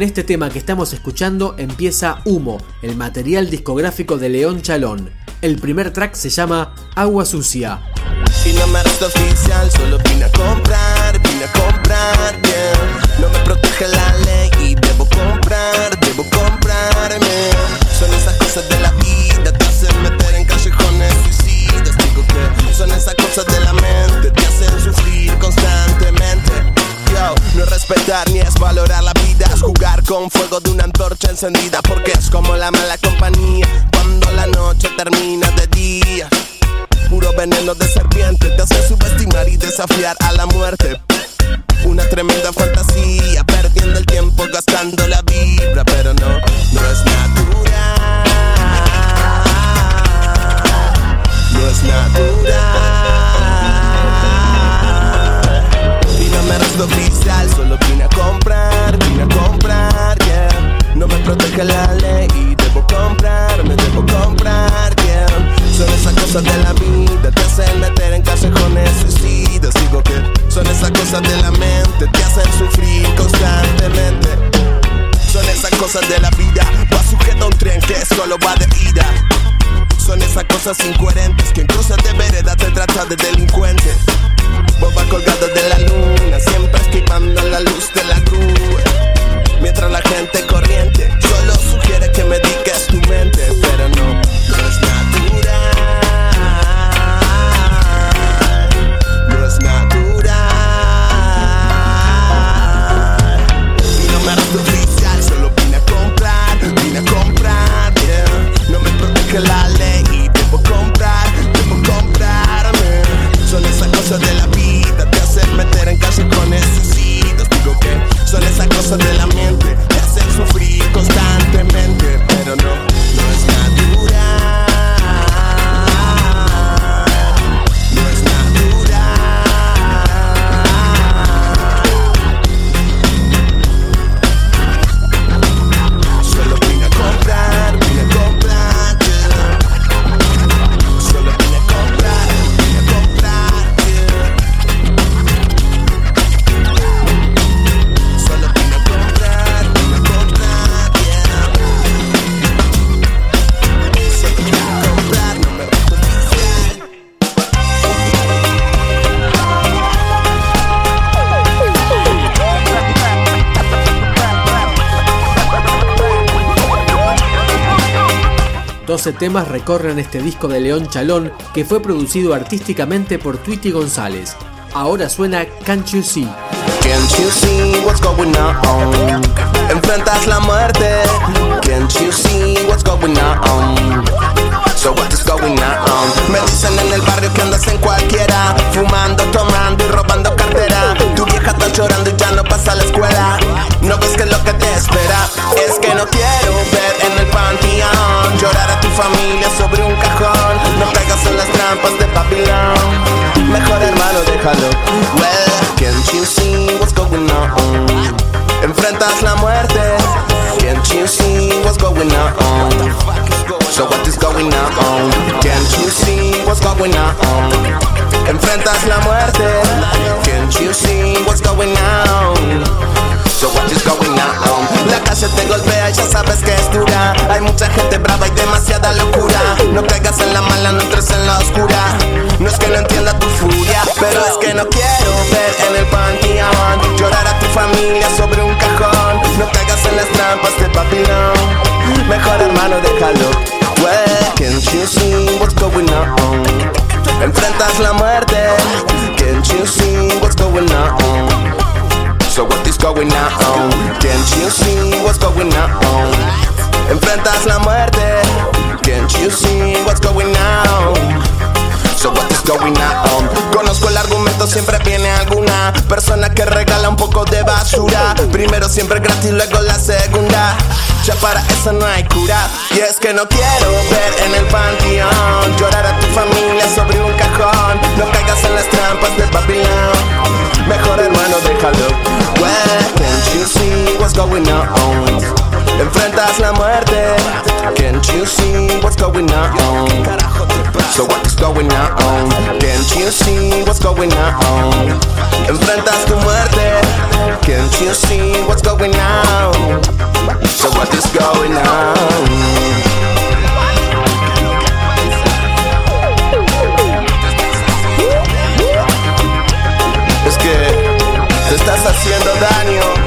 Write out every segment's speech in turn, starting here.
Con este tema que estamos escuchando empieza Humo, el material discográfico de León Chalón. El primer track se llama Agua Sucia. No me oficial, solo vine a comprar, vine a comprar, porque es como la mala compañía cuando la noche termina de día. Puro veneno de serpiente te hace subestimar y desafiar a la muerte. La ley debo comprar, me debo comprar, yeah. Son esas cosas de la vida, te hacen meter en callejones suicidas. Digo que son esas cosas de la mente, te hacen sufrir constantemente. Son esas cosas de la vida, va sujeto a un tren que solo va de ida. Son esas cosas incoherentes que en cruces de vereda te trata de delincuente. Boba colgado de la luna, siempre esquivando la luz de la cruz. Mientras la gente corriente. Solo sugiere que me digas tu mente, 12 temas recorren este disco de León Chalón que fue producido artísticamente por Tweety González. Ahora suena Can't You See. Can't you see what's going on? Enfrentas la muerte. Can't you see what's going on? So what is going on? Me dicen en el barrio que andas en cualquiera, fumando, tomando y robando cartera. Tu vieja está llorando y ya no pasa a la escuela. No ves que lo que te espera es que no quiero ver en el panteón familia sobre un cajón. No caigas en las trampas de Babilón. Mejor hermano, déjalo. Well, can't you see what's going on? Enfrentas la muerte. Can't you see what's going on? So what is going on? Can't you see what's going on? Enfrentas la muerte. Can't you see what's going on? Pero es que no quiero ver en el panteón llorar a tu familia sobre un cajón. No caigas en las trampas de papilón. Mejor hermano, déjalo. Well, can't you see what's going on? Enfrentas la muerte. Can't you see what's going on? So what is going on? Can't you see what's going on? Enfrentas la muerte. Can't you see what's going on? So what is going on? Conozco el argumento, siempre viene alguna persona que regala un poco de basura. Primero siempre gratis, luego la segunda. Ya para eso no hay cura. Y es que no quiero ver en el panteón llorar a tu familia sobre un cajón. No caigas en las trampas del Babilón. Mejor hermano, déjalo. Well, can't you see what's going on? Enfrentas la muerte. Can't you see what's going on? So what is going on? Can't you see what's going on? Enfrentas tu muerte. Can't you see what's going on? So what is going on? Haciendo daño.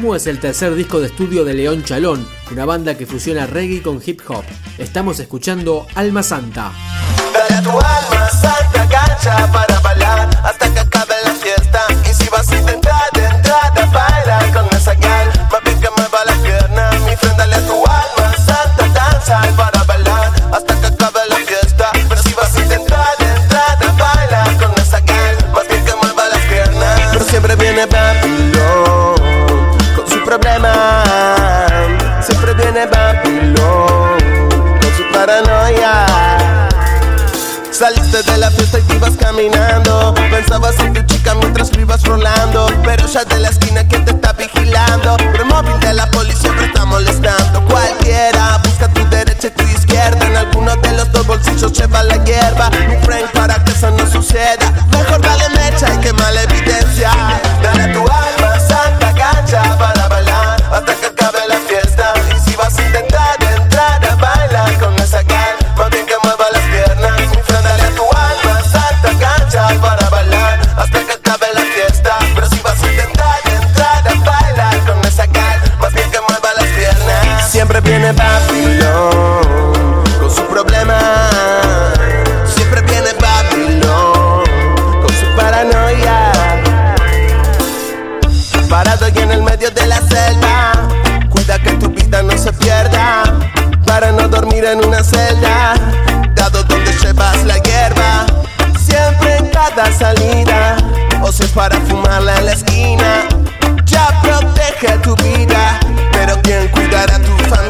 Es el tercer disco de estudio de León Chalón, una banda que fusiona reggae con hip hop. Estamos escuchando Alma Santa. En Parado y en el medio de la selva Cuida que tu vida no se pierda Para no dormir en una celda Dado donde llevas la hierba Siempre en cada salida O si es para fumarla en la esquina Ya protege tu vida Pero ¿quién cuidará tu familia?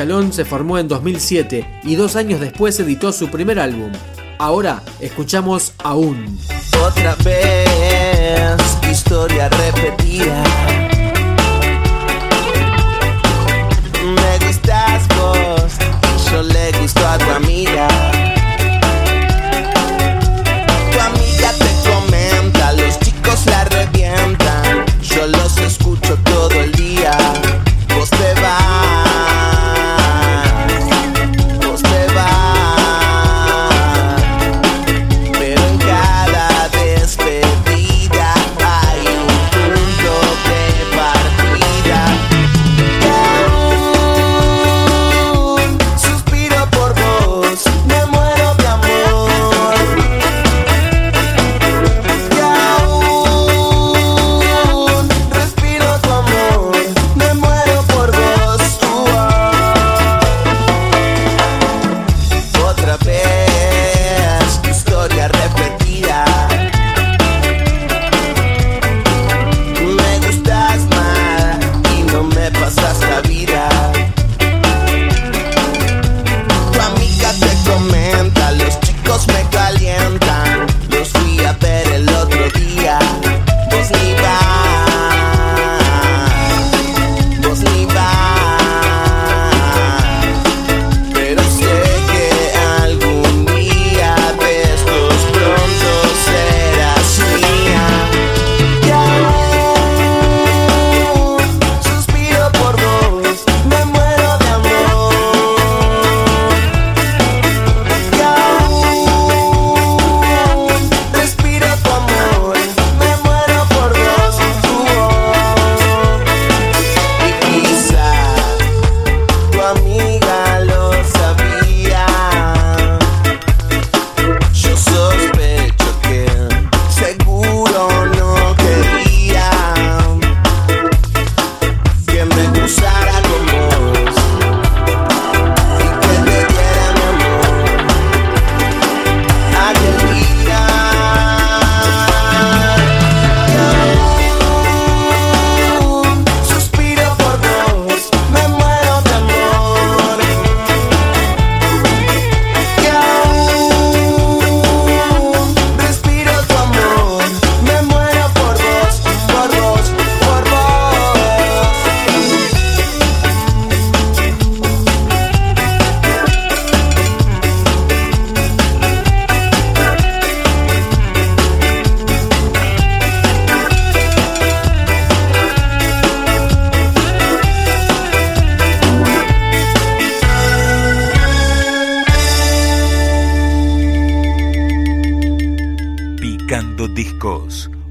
Chalón se formó en 2007 y dos años después editó su primer álbum. Ahora escuchamos Aún. Otra vez, historia repetida. Me gustas vos, yo le gusto a tu amiga.